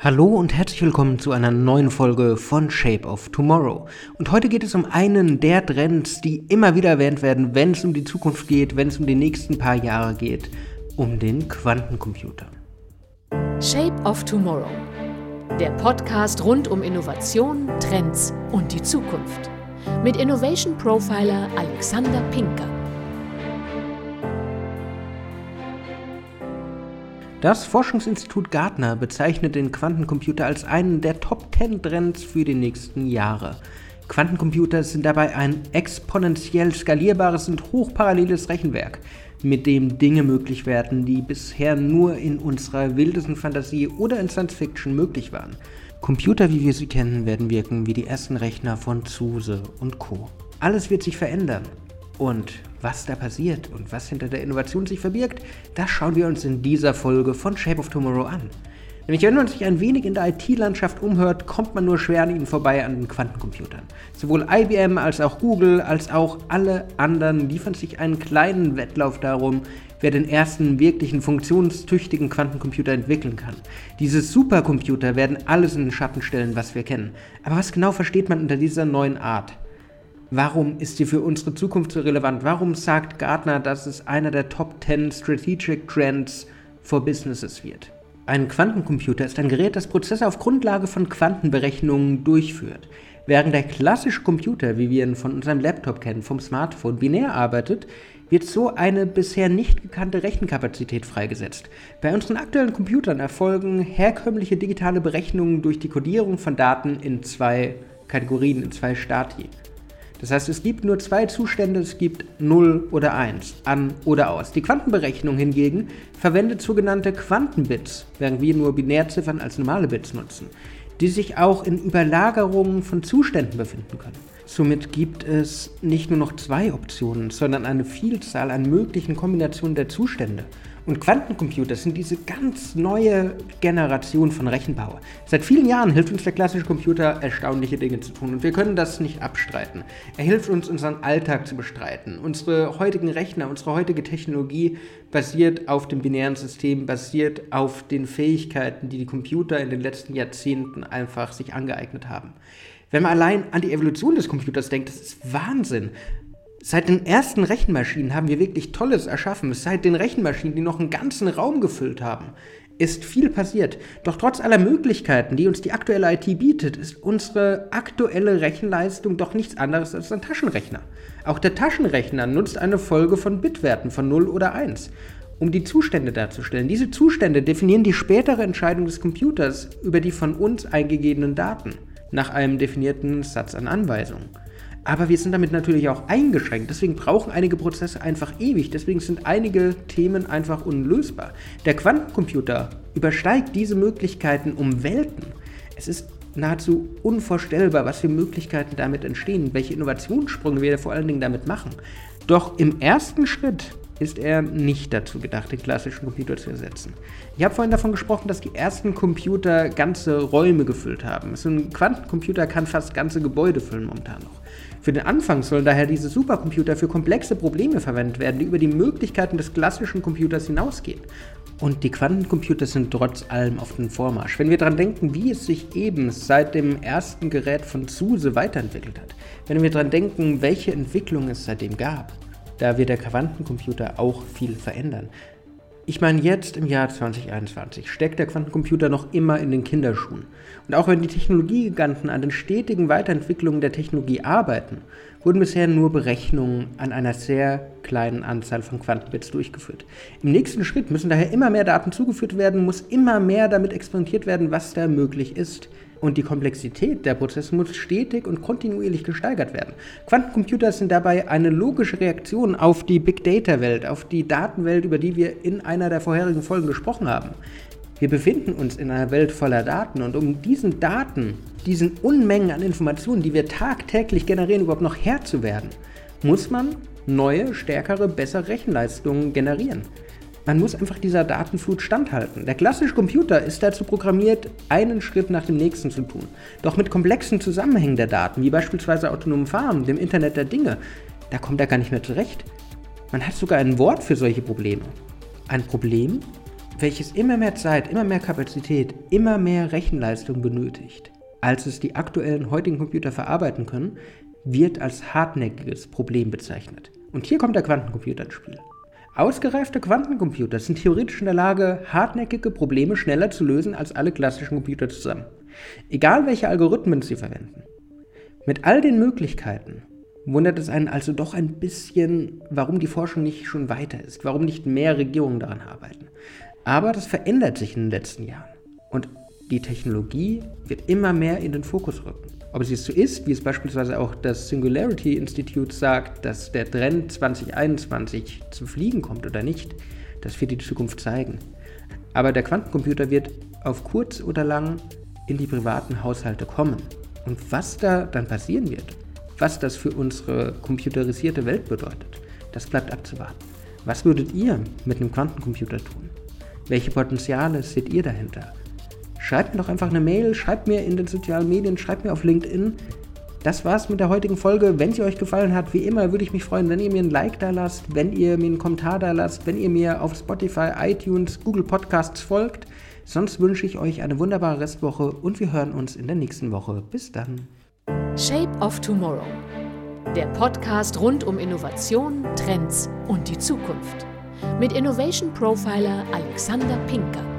Hallo und herzlich willkommen zu einer neuen Folge von Shape of Tomorrow. Und heute geht es um einen der Trends, die immer wieder erwähnt werden, wenn es um die Zukunft geht, wenn es um die nächsten paar Jahre geht, um den Quantencomputer. Shape of Tomorrow. Der Podcast rund um Innovation, Trends und die Zukunft. Mit Innovation Profiler Alexander Pinker. Das Forschungsinstitut Gartner bezeichnet den Quantencomputer als einen der Top 10 Trends für die nächsten Jahre. Quantencomputer sind dabei ein exponentiell skalierbares und hochparalleles Rechenwerk, mit dem Dinge möglich werden, die bisher nur in unserer wildesten Fantasie oder in Science Fiction möglich waren. Computer, wie wir sie kennen, werden wirken wie die ersten Rechner von Zuse und Co. Alles wird sich verändern. Und was da passiert und was hinter der Innovation sich verbirgt, das schauen wir uns in dieser Folge von Shape of Tomorrow an. Nämlich wenn man sich ein wenig in der IT-Landschaft umhört, kommt man nur schwer an ihnen vorbei an den Quantencomputern. Sowohl IBM als auch Google als auch alle anderen liefern sich einen kleinen Wettlauf darum, wer den ersten wirklichen funktionstüchtigen Quantencomputer entwickeln kann. Diese Supercomputer werden alles in den Schatten stellen, was wir kennen. Aber was genau versteht man unter dieser neuen Art? Warum ist sie für unsere Zukunft so relevant? Warum sagt Gartner, dass es einer der Top 10 Strategic Trends for Businesses wird? Ein Quantencomputer ist ein Gerät, das Prozesse auf Grundlage von Quantenberechnungen durchführt. Während der klassische Computer, wie wir ihn von unserem Laptop kennen, vom Smartphone, binär arbeitet, wird so eine bisher nicht gekannte Rechenkapazität freigesetzt. Bei unseren aktuellen Computern erfolgen herkömmliche digitale Berechnungen durch die Codierung von Daten in zwei Kategorien, in zwei Stati. Das heißt, es gibt nur zwei Zustände, es gibt 0 oder 1, an oder aus. Die Quantenberechnung hingegen verwendet sogenannte Quantenbits, während wir nur Binärziffern als normale Bits nutzen, die sich auch in Überlagerungen von Zuständen befinden können. Somit gibt es nicht nur noch zwei Optionen, sondern eine Vielzahl an möglichen Kombinationen der Zustände. Und Quantencomputer sind diese ganz neue Generation von Rechenpower. Seit vielen Jahren hilft uns der klassische Computer, erstaunliche Dinge zu tun. Und wir können das nicht abstreiten. Er hilft uns, unseren Alltag zu bestreiten. Unsere heutigen Rechner, unsere heutige Technologie basiert auf dem binären System, basiert auf den Fähigkeiten, die die Computer in den letzten Jahrzehnten einfach sich angeeignet haben. Wenn man allein an die Evolution des Computers denkt, das ist Wahnsinn. Seit den ersten Rechenmaschinen haben wir wirklich Tolles erschaffen. Seit den Rechenmaschinen, die noch einen ganzen Raum gefüllt haben, ist viel passiert. Doch trotz aller Möglichkeiten, die uns die aktuelle IT bietet, ist unsere aktuelle Rechenleistung doch nichts anderes als ein Taschenrechner. Auch der Taschenrechner nutzt eine Folge von Bitwerten von 0 oder 1, um die Zustände darzustellen. Diese Zustände definieren die spätere Entscheidung des Computers über die von uns eingegebenen Daten nach einem definierten Satz an Anweisungen. Aber wir sind damit natürlich auch eingeschränkt. Deswegen brauchen einige Prozesse einfach ewig. Deswegen sind einige Themen einfach unlösbar. Der Quantencomputer übersteigt diese Möglichkeiten um Welten. Es ist nahezu unvorstellbar, was für Möglichkeiten damit entstehen, welche Innovationssprünge wir vor allen Dingen damit machen. Doch im ersten Schritt ist er nicht dazu gedacht, den klassischen Computer zu ersetzen. Ich habe vorhin davon gesprochen, dass die ersten Computer ganze Räume gefüllt haben. So ein Quantencomputer kann fast ganze Gebäude füllen momentan noch. Für den Anfang sollen daher diese Supercomputer für komplexe Probleme verwendet werden, die über die Möglichkeiten des klassischen Computers hinausgehen. Und die Quantencomputer sind trotz allem auf dem Vormarsch. Wenn wir daran denken, wie es sich eben seit dem ersten Gerät von SUSE weiterentwickelt hat, wenn wir daran denken, welche Entwicklung es seitdem gab, da wird der Quantencomputer auch viel verändern. Ich meine, jetzt im Jahr 2021 steckt der Quantencomputer noch immer in den Kinderschuhen. Und auch wenn die Technologiegiganten an den stetigen Weiterentwicklungen der Technologie arbeiten, wurden bisher nur Berechnungen an einer sehr kleinen Anzahl von Quantenbits durchgeführt. Im nächsten Schritt müssen daher immer mehr Daten zugeführt werden, muss immer mehr damit experimentiert werden, was da möglich ist und die Komplexität der Prozesse muss stetig und kontinuierlich gesteigert werden. Quantencomputer sind dabei eine logische Reaktion auf die Big Data Welt, auf die Datenwelt, über die wir in einer der vorherigen Folgen gesprochen haben. Wir befinden uns in einer Welt voller Daten und um diesen Daten, diesen Unmengen an Informationen, die wir tagtäglich generieren, überhaupt noch Herr zu werden, muss man neue, stärkere, bessere Rechenleistungen generieren. Man muss einfach dieser Datenflut standhalten. Der klassische Computer ist dazu programmiert, einen Schritt nach dem nächsten zu tun. Doch mit komplexen Zusammenhängen der Daten, wie beispielsweise autonomen Farmen, dem Internet der Dinge, da kommt er gar nicht mehr zurecht. Man hat sogar ein Wort für solche Probleme. Ein Problem, welches immer mehr Zeit, immer mehr Kapazität, immer mehr Rechenleistung benötigt, als es die aktuellen heutigen Computer verarbeiten können, wird als hartnäckiges Problem bezeichnet. Und hier kommt der Quantencomputer ins Spiel. Ausgereifte Quantencomputer sind theoretisch in der Lage, hartnäckige Probleme schneller zu lösen als alle klassischen Computer zusammen. Egal welche Algorithmen sie verwenden. Mit all den Möglichkeiten wundert es einen also doch ein bisschen, warum die Forschung nicht schon weiter ist, warum nicht mehr Regierungen daran arbeiten. Aber das verändert sich in den letzten Jahren. Und die Technologie wird immer mehr in den Fokus rücken. Ob es jetzt so ist, wie es beispielsweise auch das Singularity Institute sagt, dass der Trend 2021 zum Fliegen kommt oder nicht, das wird die Zukunft zeigen. Aber der Quantencomputer wird auf kurz oder lang in die privaten Haushalte kommen. Und was da dann passieren wird, was das für unsere computerisierte Welt bedeutet, das bleibt abzuwarten. Was würdet ihr mit einem Quantencomputer tun? Welche Potenziale seht ihr dahinter? Schreibt mir doch einfach eine Mail, schreibt mir in den sozialen Medien, schreibt mir auf LinkedIn. Das war's mit der heutigen Folge. Wenn sie euch gefallen hat, wie immer, würde ich mich freuen, wenn ihr mir ein Like da lasst, wenn ihr mir einen Kommentar da lasst, wenn ihr mir auf Spotify, iTunes, Google Podcasts folgt. Sonst wünsche ich euch eine wunderbare Restwoche und wir hören uns in der nächsten Woche. Bis dann. Shape of Tomorrow. Der Podcast rund um Innovation, Trends und die Zukunft. Mit Innovation Profiler Alexander Pinker.